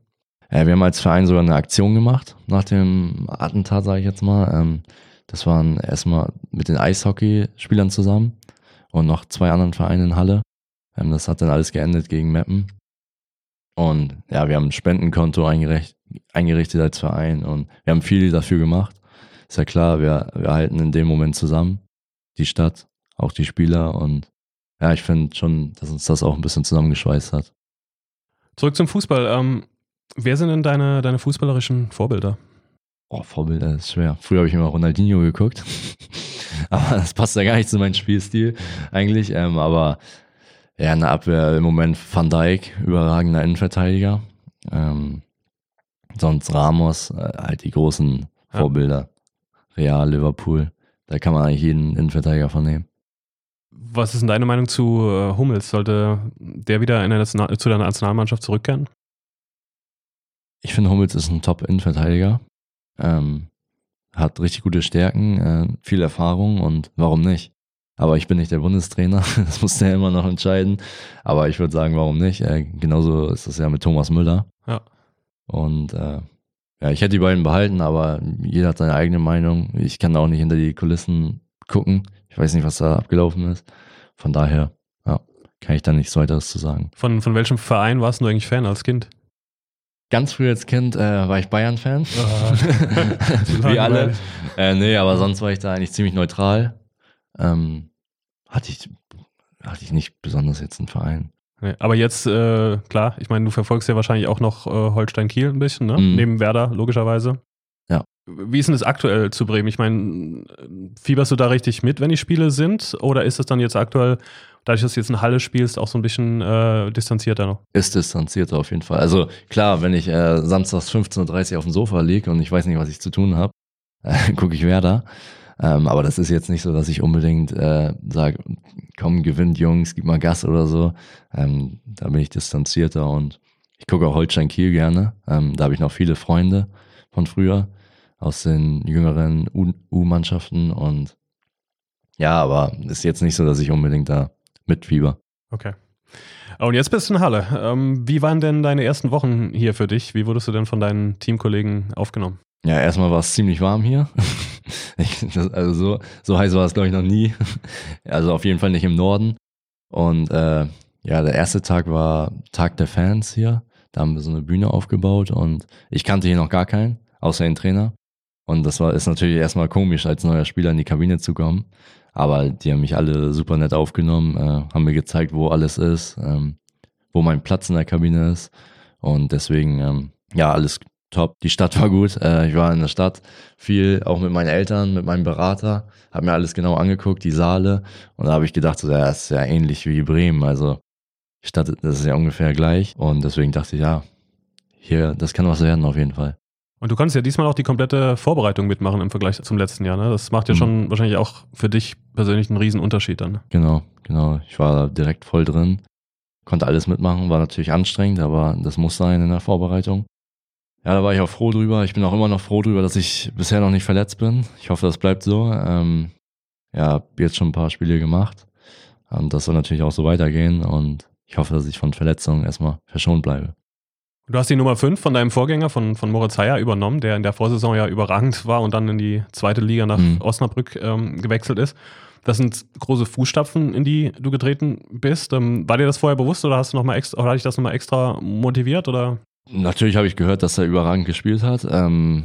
Ja, wir haben als Verein sogar eine Aktion gemacht nach dem Attentat, sage ich jetzt mal. Ähm, das waren erstmal mit den Eishockeyspielern zusammen und noch zwei anderen Vereinen in Halle. Ähm, das hat dann alles geendet gegen Meppen. Und ja, wir haben ein Spendenkonto eingericht, eingerichtet als Verein und wir haben viel dafür gemacht. Ist ja klar, wir, wir halten in dem Moment zusammen. Die Stadt, auch die Spieler und ja, ich finde schon, dass uns das auch ein bisschen zusammengeschweißt hat. Zurück zum Fußball. Ähm, wer sind denn deine, deine fußballerischen Vorbilder? Oh, Vorbilder ist schwer. Früher habe ich immer Ronaldinho geguckt. aber das passt ja gar nicht zu meinem Spielstil eigentlich. Ähm, aber ja, in der Abwehr im Moment Van Dijk, überragender Innenverteidiger. Ähm, sonst Ramos, äh, halt die großen Ja. Real, Liverpool. Da kann man eigentlich jeden Innenverteidiger von nehmen. Was ist denn deine Meinung zu äh, Hummels? Sollte der wieder in der National zu der Nationalmannschaft zurückkehren? Ich finde, Hummels ist ein Top-Innenverteidiger. Ähm, hat richtig gute Stärken, äh, viel Erfahrung und warum nicht? Aber ich bin nicht der Bundestrainer, das muss der immer noch entscheiden. Aber ich würde sagen, warum nicht? Äh, genauso ist es ja mit Thomas Müller. Ja. Und äh, ja, ich hätte die beiden behalten, aber jeder hat seine eigene Meinung. Ich kann auch nicht hinter die Kulissen gucken. Ich weiß nicht, was da abgelaufen ist. Von daher, ja, kann ich da nichts weiteres zu sagen. Von, von welchem Verein warst du eigentlich Fan als Kind? Ganz früh als Kind äh, war ich Bayern-Fan. Ah, Wie alle. Äh, nee, aber sonst war ich da eigentlich ziemlich neutral. ähm, hatte ich, hatte ich nicht besonders jetzt einen Verein. Aber jetzt, äh, klar, ich meine, du verfolgst ja wahrscheinlich auch noch äh, Holstein Kiel ein bisschen, ne? Mhm. Neben Werder, logischerweise. Ja. Wie ist denn das aktuell zu Bremen? Ich meine, fieberst du da richtig mit, wenn die Spiele sind? Oder ist es dann jetzt aktuell, dadurch, dass du jetzt in Halle spielst, auch so ein bisschen äh, distanzierter noch? Ist distanzierter auf jeden Fall. Also klar, wenn ich äh, samstags 15.30 Uhr auf dem Sofa liege und ich weiß nicht, was ich zu tun habe, gucke ich Werder. Ähm, aber das ist jetzt nicht so, dass ich unbedingt äh, sage, komm, gewinnt Jungs, gib mal Gas oder so. Ähm, da bin ich distanzierter und ich gucke auch Holstein Kiel gerne. Ähm, da habe ich noch viele Freunde von früher aus den jüngeren U-Mannschaften und ja, aber ist jetzt nicht so, dass ich unbedingt da mitfieber. Okay. Und jetzt bist du in Halle. Ähm, wie waren denn deine ersten Wochen hier für dich? Wie wurdest du denn von deinen Teamkollegen aufgenommen? Ja, erstmal war es ziemlich warm hier. Also so, so heiß war es, glaube ich, noch nie. Also auf jeden Fall nicht im Norden. Und äh, ja, der erste Tag war Tag der Fans hier. Da haben wir so eine Bühne aufgebaut und ich kannte hier noch gar keinen, außer den Trainer. Und das war ist natürlich erstmal komisch, als neuer Spieler in die Kabine zu kommen. Aber die haben mich alle super nett aufgenommen, äh, haben mir gezeigt, wo alles ist, ähm, wo mein Platz in der Kabine ist. Und deswegen, ähm, ja, alles top. Die Stadt war gut. Äh, ich war in der Stadt viel, auch mit meinen Eltern, mit meinem Berater, habe mir alles genau angeguckt, die Saale. Und da habe ich gedacht, so, ja, das ist ja ähnlich wie Bremen. Also die Stadt, das ist ja ungefähr gleich. Und deswegen dachte ich, ja, hier, das kann was werden auf jeden Fall. Und du konntest ja diesmal auch die komplette Vorbereitung mitmachen im Vergleich zum letzten Jahr. Ne? Das macht ja Mhm. schon wahrscheinlich auch für dich persönlich einen riesen Unterschied dann. ne? Genau, genau. Ich war direkt voll drin, konnte alles mitmachen, war natürlich anstrengend, aber das muss sein in der Vorbereitung. Ja, da war ich auch froh drüber. Ich bin auch immer noch froh drüber, dass ich bisher noch nicht verletzt bin. Ich hoffe, das bleibt so. Ähm, ja, hab jetzt schon ein paar Spiele gemacht. Und das soll natürlich auch so weitergehen. Und ich hoffe, dass ich von Verletzungen erstmal verschont bleibe. Du hast die Nummer 5 von deinem Vorgänger, von, von Moritz Heyer, übernommen, der in der Vorsaison ja überragend war und dann in die zweite Liga nach Mhm. Osnabrück ähm, gewechselt ist. Das sind große Fußstapfen, in die du getreten bist. Ähm, war dir das vorher bewusst oder hast du noch mal extra, oder hat dich das nochmal extra motiviert? Oder? Natürlich habe ich gehört, dass er überragend gespielt hat. Ähm,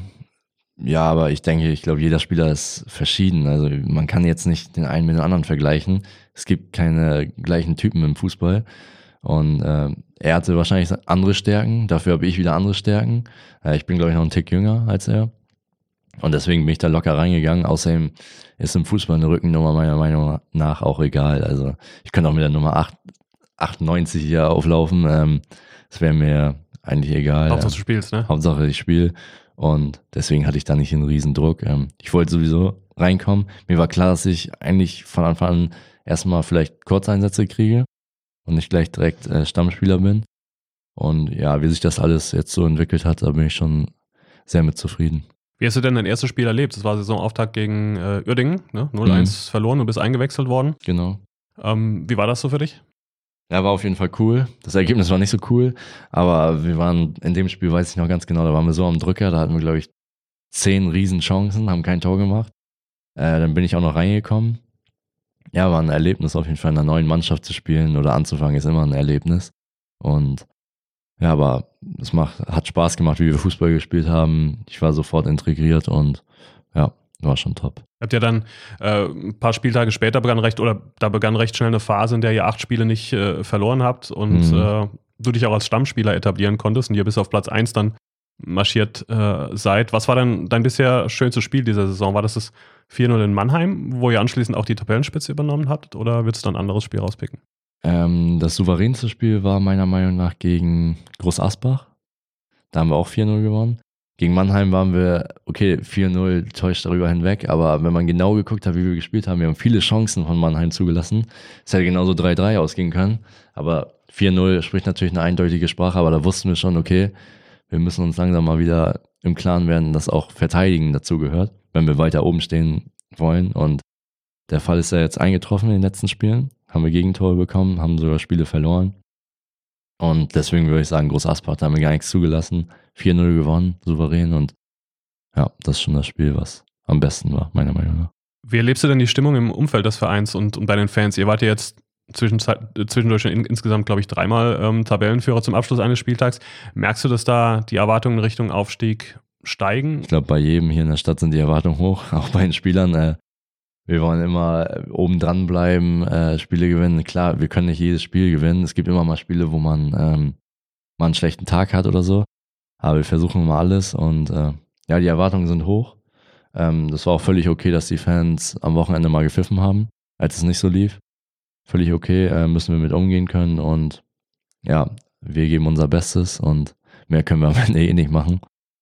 ja, aber ich denke, ich glaube, jeder Spieler ist verschieden. Also man kann jetzt nicht den einen mit dem anderen vergleichen. Es gibt keine gleichen Typen im Fußball. Und äh, er hatte wahrscheinlich andere Stärken, dafür habe ich wieder andere Stärken. Äh, ich bin, glaube ich, noch einen Tick jünger als er. Und deswegen bin ich da locker reingegangen. Außerdem ist im Fußball eine Rückennummer meiner Meinung nach auch egal. Also ich könnte auch mit der Nummer 8, 98 hier auflaufen. Ähm, das wäre mir eigentlich egal. Hauptsache du spielst, ne? Hauptsache ich spiele. Und deswegen hatte ich da nicht einen riesen Druck. Ähm, ich wollte sowieso reinkommen. Mir war klar, dass ich eigentlich von Anfang an erstmal vielleicht Kurzeinsätze kriege und nicht gleich direkt äh, Stammspieler bin. Und ja, wie sich das alles jetzt so entwickelt hat, da bin ich schon sehr mit zufrieden. Wie hast du denn dein erstes Spiel erlebt? Das war Saisonauftakt gegen äh, Uerdingen, ne? 0-1 verloren und bist eingewechselt worden. Genau. Ähm, wie war das so für dich? Ja, war auf jeden Fall cool. Das Ergebnis war nicht so cool, aber wir waren in dem Spiel, weiß ich noch ganz genau, da waren wir so am Drücker, da hatten wir, glaube ich, zehn Riesenchancen, haben kein Tor gemacht. Äh, dann bin ich auch noch reingekommen. Ja, war ein Erlebnis auf jeden Fall in einer neuen Mannschaft zu spielen oder anzufangen, ist immer ein Erlebnis. Und ja, aber es macht, hat Spaß gemacht, wie wir Fußball gespielt haben. Ich war sofort integriert und ja, war schon top. Habt ihr dann äh, ein paar Spieltage später begann recht, oder da begann recht schnell eine Phase, in der ihr acht Spiele nicht äh, verloren habt und Mhm. äh, du dich auch als Stammspieler etablieren konntest und ihr bis auf Platz 1 dann marschiert äh, seid. Was war denn dein bisher schönstes Spiel dieser Saison? War das das 4-0 in Mannheim, wo ihr anschließend auch die Tabellenspitze übernommen habt oder würdest du ein anderes Spiel rauspicken? Ähm, das souveränste Spiel war meiner Meinung nach gegen Groß Asbach. Da haben wir auch 4-0 gewonnen. Gegen Mannheim waren wir, okay, 4-0 täuscht darüber hinweg, aber wenn man genau geguckt hat, wie wir gespielt haben, wir haben viele Chancen von Mannheim zugelassen. Es hätte genauso 3-3 ausgehen können, aber 4-0 spricht natürlich eine eindeutige Sprache, aber da wussten wir schon, okay, wir müssen uns langsam mal wieder im Klaren werden, dass auch Verteidigen dazu gehört, wenn wir weiter oben stehen wollen. Und der Fall ist ja jetzt eingetroffen in den letzten Spielen. Haben wir Gegentore bekommen, haben sogar Spiele verloren. Und deswegen würde ich sagen, Groß Aspach, da haben wir gar nichts zugelassen. 4-0 gewonnen, souverän. Und ja, das ist schon das Spiel, was am besten war, meiner Meinung nach. Wie erlebst du denn die Stimmung im Umfeld des Vereins und, und bei den Fans? Ihr wart ja jetzt äh, zwischendurch schon in, insgesamt, glaube ich, dreimal ähm, Tabellenführer zum Abschluss eines Spieltags. Merkst du, dass da die Erwartungen in Richtung Aufstieg steigen? Ich glaube, bei jedem hier in der Stadt sind die Erwartungen hoch, auch bei den Spielern. Äh, wir wollen immer oben dran bleiben, äh, Spiele gewinnen. Klar, wir können nicht jedes Spiel gewinnen. Es gibt immer mal Spiele, wo man ähm, mal einen schlechten Tag hat oder so. Aber wir versuchen mal alles und äh, ja, die Erwartungen sind hoch. Ähm, das war auch völlig okay, dass die Fans am Wochenende mal gepfiffen haben, als es nicht so lief. Völlig okay, äh, müssen wir mit umgehen können und ja, wir geben unser Bestes und mehr können wir am Ende eh nicht machen.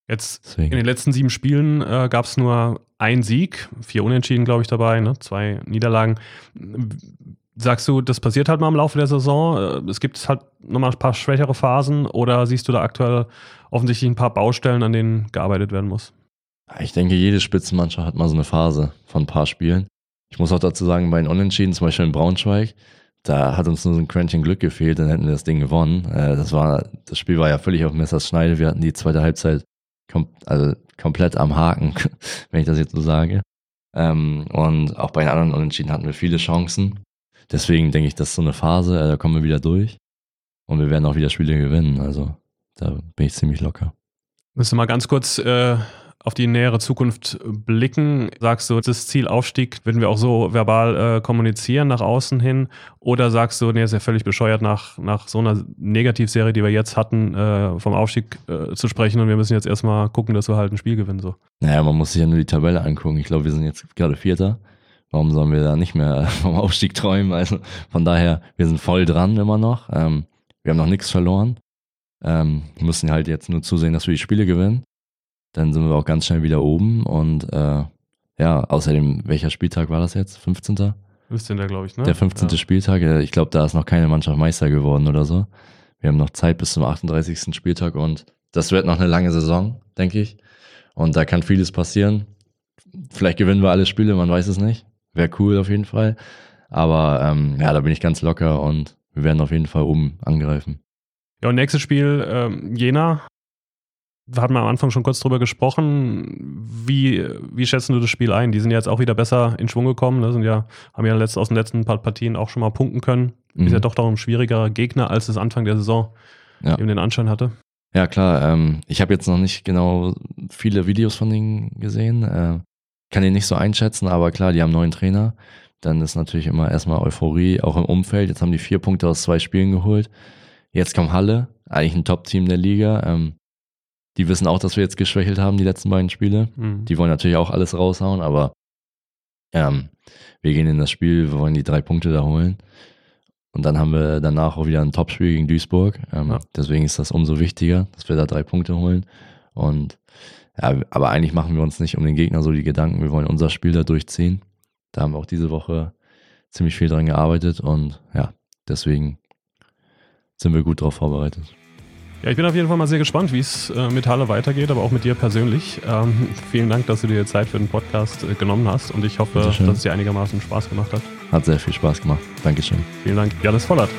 Jetzt Deswegen. in den letzten sieben Spielen äh, gab es nur einen Sieg, vier Unentschieden, glaube ich, dabei, ne? zwei Niederlagen. Sagst du, das passiert halt mal im Laufe der Saison? Äh, es gibt halt nochmal ein paar schwächere Phasen oder siehst du da aktuell offensichtlich ein paar Baustellen, an denen gearbeitet werden muss? Ich denke, jede Spitzenmannschaft hat mal so eine Phase von ein paar Spielen. Ich muss auch dazu sagen, bei den Unentschieden, zum Beispiel in Braunschweig, da hat uns nur so ein Quäntchen Glück gefehlt, dann hätten wir das Ding gewonnen. Äh, das war, das Spiel war ja völlig auf Messers Schneide. Wir hatten die zweite Halbzeit kom also komplett am Haken, wenn ich das jetzt so sage. Ähm, und auch bei den anderen Unentschieden hatten wir viele Chancen. Deswegen denke ich, das ist so eine Phase, äh, da kommen wir wieder durch. Und wir werden auch wieder Spiele gewinnen. Also da bin ich ziemlich locker. Müssen wir mal ganz kurz äh, auf die nähere Zukunft blicken? Sagst du, das Ziel Aufstieg würden wir auch so verbal äh, kommunizieren nach außen hin? Oder sagst du, nee, ist ja völlig bescheuert, nach, nach so einer Negativserie, die wir jetzt hatten, äh, vom Aufstieg äh, zu sprechen und wir müssen jetzt erstmal gucken, dass wir halt ein Spiel gewinnen? So. Naja, man muss sich ja nur die Tabelle angucken. Ich glaube, wir sind jetzt gerade Vierter. Warum sollen wir da nicht mehr vom Aufstieg träumen? Also von daher, wir sind voll dran immer noch. Ähm, wir haben noch nichts verloren. Ähm, müssen halt jetzt nur zusehen, dass wir die Spiele gewinnen dann sind wir auch ganz schnell wieder oben und äh, ja, außerdem, welcher Spieltag war das jetzt? 15. 15. glaube ich, ne? Der 15. Ja. Spieltag, ich glaube, da ist noch keine Mannschaft Meister geworden oder so. Wir haben noch Zeit bis zum 38. Spieltag und das wird noch eine lange Saison, denke ich. Und da kann vieles passieren. Vielleicht gewinnen wir alle Spiele, man weiß es nicht. Wäre cool auf jeden Fall. Aber ähm, ja, da bin ich ganz locker und wir werden auf jeden Fall oben angreifen. Ja, und nächstes Spiel, ähm, Jena, wir hatten am Anfang schon kurz drüber gesprochen. Wie, wie schätzen du das Spiel ein? Die sind ja jetzt auch wieder besser in Schwung gekommen. Ne? Sind ja, haben ja aus den letzten paar Partien auch schon mal punkten können. Mhm. Ist ja doch darum ein schwierigerer Gegner, als es Anfang der Saison ja. eben den Anschein hatte. Ja, klar. Ähm, ich habe jetzt noch nicht genau viele Videos von denen gesehen. Äh, kann ihn nicht so einschätzen, aber klar, die haben einen neuen Trainer. Dann ist natürlich immer erstmal Euphorie, auch im Umfeld. Jetzt haben die vier Punkte aus zwei Spielen geholt. Jetzt kommt Halle, eigentlich ein Top-Team der Liga. Ähm, die wissen auch, dass wir jetzt geschwächelt haben, die letzten beiden Spiele. Mhm. Die wollen natürlich auch alles raushauen, aber ähm, wir gehen in das Spiel, wir wollen die drei Punkte da holen. Und dann haben wir danach auch wieder ein Topspiel gegen Duisburg. Ähm, ja. Deswegen ist das umso wichtiger, dass wir da drei Punkte holen. Und ja, aber eigentlich machen wir uns nicht um den Gegner so die Gedanken. Wir wollen unser Spiel da durchziehen. Da haben wir auch diese Woche ziemlich viel dran gearbeitet und ja, deswegen sind wir gut darauf vorbereitet. Ja, ich bin auf jeden Fall mal sehr gespannt, wie es äh, mit Halle weitergeht, aber auch mit dir persönlich. Ähm, vielen Dank, dass du dir Zeit für den Podcast äh, genommen hast und ich hoffe, dass es dir einigermaßen Spaß gemacht hat. Hat sehr viel Spaß gemacht. Dankeschön. Vielen Dank. Janis Vollert.